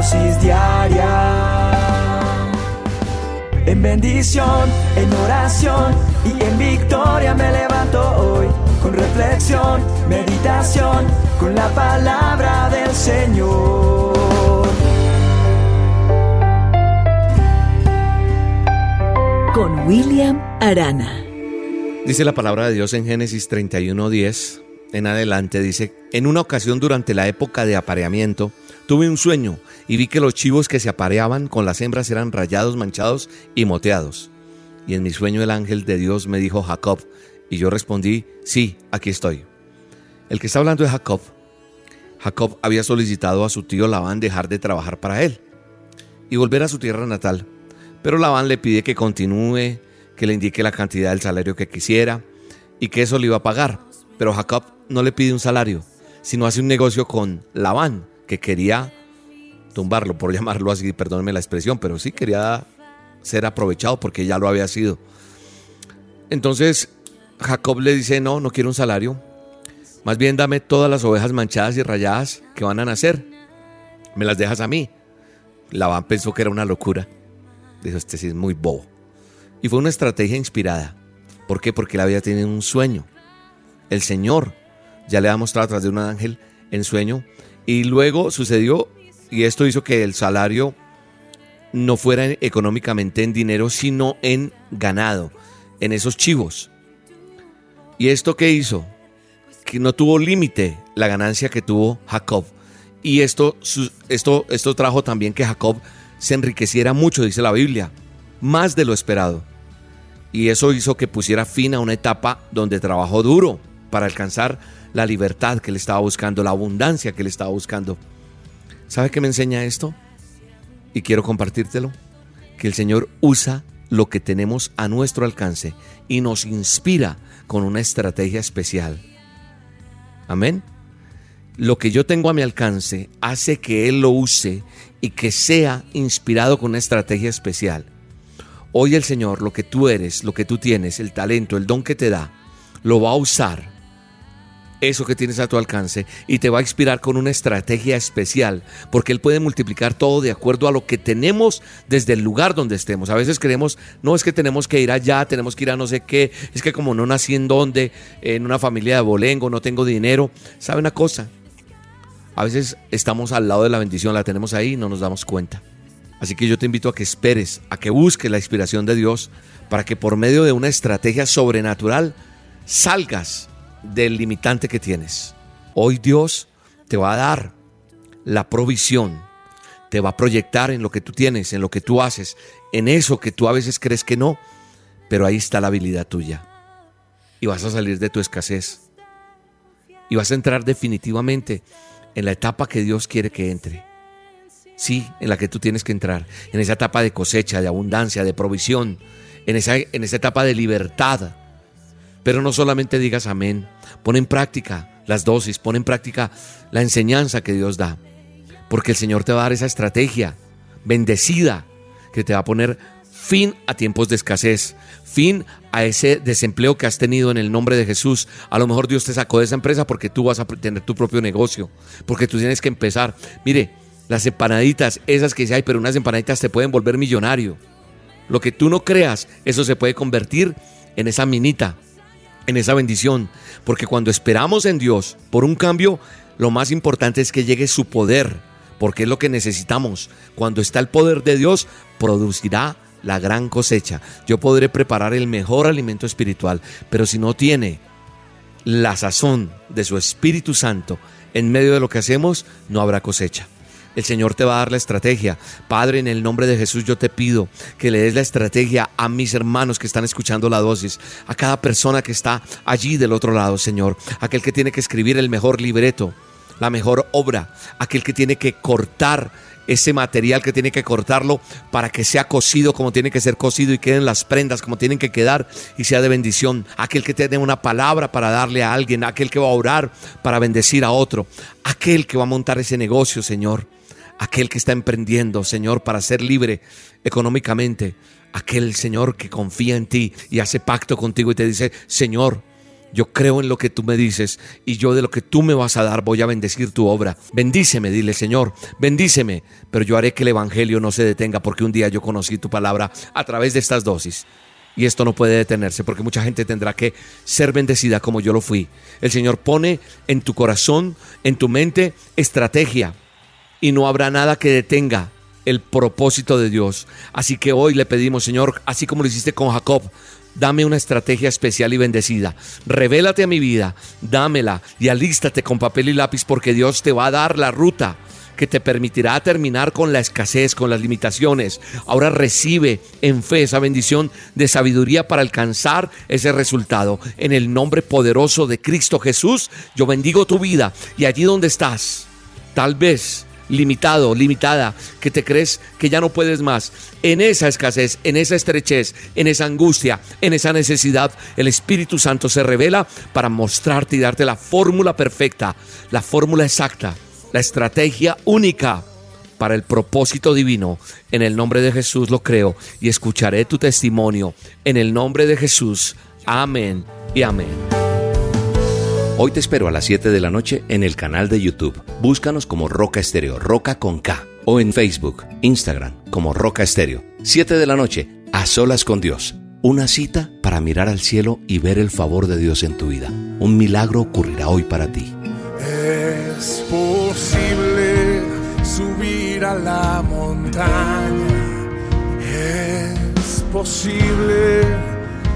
dosis diaria. En bendición, en oración y en victoria me levanto hoy. Con reflexión, meditación, con la palabra del Señor. Con William Arana. Dice la palabra de Dios en Génesis 31:10 en adelante, dice, en una ocasión durante la época de apareamiento, tuve un sueño y vi que los chivos que se apareaban con las hembras eran rayados, manchados y moteados. Y en mi sueño el ángel de Dios me dijo Jacob, y yo respondí, sí, aquí estoy. El que está hablando es Jacob. Jacob había solicitado a su tío Labán dejar de trabajar para él y volver a su tierra natal. Pero Labán le pide que continúe, que le indique la cantidad del salario que quisiera y que eso le iba a pagar. Pero Jacob no le pide un salario, sino hace un negocio con Labán, que quería tumbarlo, por llamarlo así, perdónenme la expresión, pero sí quería ser aprovechado porque ya lo había sido. Entonces Jacob le dice, no, no quiero un salario, más bien dame todas las ovejas manchadas y rayadas que van a nacer, me las dejas a mí. Labán pensó que era una locura, dijo, este sí es muy bobo. Y fue una estrategia inspirada. ¿Por qué? Porque él había tenido un sueño. El Señor ya le ha mostrado a de un ángel en sueño. Y luego sucedió, y esto hizo que el salario no fuera económicamente en dinero, sino en ganado, en esos chivos. ¿Y esto qué hizo? Que no tuvo límite la ganancia que tuvo Jacob. Y esto, esto, esto trajo también que Jacob se enriqueciera mucho, dice la Biblia, más de lo esperado. Y eso hizo que pusiera fin a una etapa donde trabajó duro para alcanzar la libertad que él estaba buscando, la abundancia que él estaba buscando. ¿Sabe qué me enseña esto? Y quiero compartírtelo. Que el Señor usa lo que tenemos a nuestro alcance y nos inspira con una estrategia especial. Amén. Lo que yo tengo a mi alcance hace que Él lo use y que sea inspirado con una estrategia especial. Hoy el Señor, lo que tú eres, lo que tú tienes, el talento, el don que te da, lo va a usar eso que tienes a tu alcance y te va a inspirar con una estrategia especial, porque Él puede multiplicar todo de acuerdo a lo que tenemos desde el lugar donde estemos. A veces creemos, no es que tenemos que ir allá, tenemos que ir a no sé qué, es que como no nací en donde, en una familia de bolengo, no tengo dinero. ¿Sabe una cosa? A veces estamos al lado de la bendición, la tenemos ahí y no nos damos cuenta. Así que yo te invito a que esperes, a que busques la inspiración de Dios para que por medio de una estrategia sobrenatural salgas del limitante que tienes. Hoy Dios te va a dar la provisión, te va a proyectar en lo que tú tienes, en lo que tú haces, en eso que tú a veces crees que no, pero ahí está la habilidad tuya. Y vas a salir de tu escasez. Y vas a entrar definitivamente en la etapa que Dios quiere que entre. Sí, en la que tú tienes que entrar, en esa etapa de cosecha, de abundancia, de provisión, en esa, en esa etapa de libertad, pero no solamente digas amén, pon en práctica las dosis, pon en práctica la enseñanza que Dios da. Porque el Señor te va a dar esa estrategia bendecida que te va a poner fin a tiempos de escasez, fin a ese desempleo que has tenido en el nombre de Jesús. A lo mejor Dios te sacó de esa empresa porque tú vas a tener tu propio negocio, porque tú tienes que empezar. Mire, las empanaditas, esas que hay, pero unas empanaditas te pueden volver millonario. Lo que tú no creas, eso se puede convertir en esa minita en esa bendición, porque cuando esperamos en Dios por un cambio, lo más importante es que llegue su poder, porque es lo que necesitamos. Cuando está el poder de Dios, producirá la gran cosecha. Yo podré preparar el mejor alimento espiritual, pero si no tiene la sazón de su Espíritu Santo en medio de lo que hacemos, no habrá cosecha. El Señor te va a dar la estrategia. Padre, en el nombre de Jesús yo te pido que le des la estrategia a mis hermanos que están escuchando la dosis, a cada persona que está allí del otro lado, Señor, aquel que tiene que escribir el mejor libreto, la mejor obra, aquel que tiene que cortar ese material que tiene que cortarlo para que sea cocido como tiene que ser cocido y queden las prendas como tienen que quedar y sea de bendición. Aquel que tiene una palabra para darle a alguien, aquel que va a orar para bendecir a otro, aquel que va a montar ese negocio, Señor aquel que está emprendiendo, Señor, para ser libre económicamente, aquel Señor que confía en ti y hace pacto contigo y te dice, Señor, Yo creo en lo que tú me dices y yo de lo que tú me vas a dar voy a bendecir tu obra. Bendíceme, dile Señor, bendíceme, pero yo haré que el Evangelio no se detenga porque un día yo conocí tu palabra a través de estas dosis. Y esto no puede detenerse porque mucha gente tendrá que ser bendecida como yo lo fui. El Señor pone en tu corazón, en tu mente, estrategia y no habrá nada que detenga el propósito de Dios. Así que hoy le pedimos, Señor, así como lo hiciste con Jacob, dame una estrategia especial y bendecida. Revélate a mi vida, dámela y alístate con papel y lápiz porque Dios te va a dar la ruta que te permitirá terminar con la escasez, con las limitaciones. Ahora recibe en fe esa bendición de sabiduría para alcanzar ese resultado. En el nombre poderoso de Cristo Jesús, yo bendigo tu vida y allí donde estás, tal vez limitado, limitada, que te crees que ya no puedes más, en esa escasez, en esa estrechez, en esa angustia, en esa necesidad, el Espíritu Santo se revela para mostrarte y darte la fórmula perfecta, la fórmula exacta, la estrategia única para el propósito divino. En el nombre de Jesús lo creo y escucharé tu testimonio. En el nombre de Jesús. Amén y amén. Hoy te espero a las 7 de la noche en el canal de YouTube. Búscanos como Roca Estéreo, Roca con K. O en Facebook, Instagram, como Roca Estéreo. 7 de la noche, a solas con Dios. Una cita para mirar al cielo y ver el favor de Dios en tu vida. Un milagro ocurrirá hoy para ti. Es posible subir a la montaña. Es posible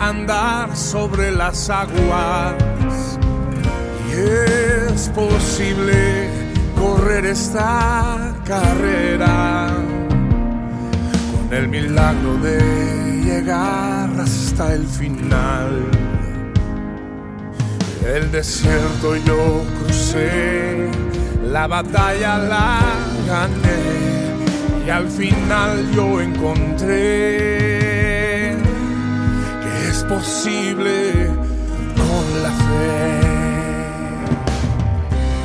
andar sobre las aguas es posible correr esta carrera con el milagro de llegar hasta el final. El desierto yo crucé, la batalla la gané y al final yo encontré que es posible con la fe.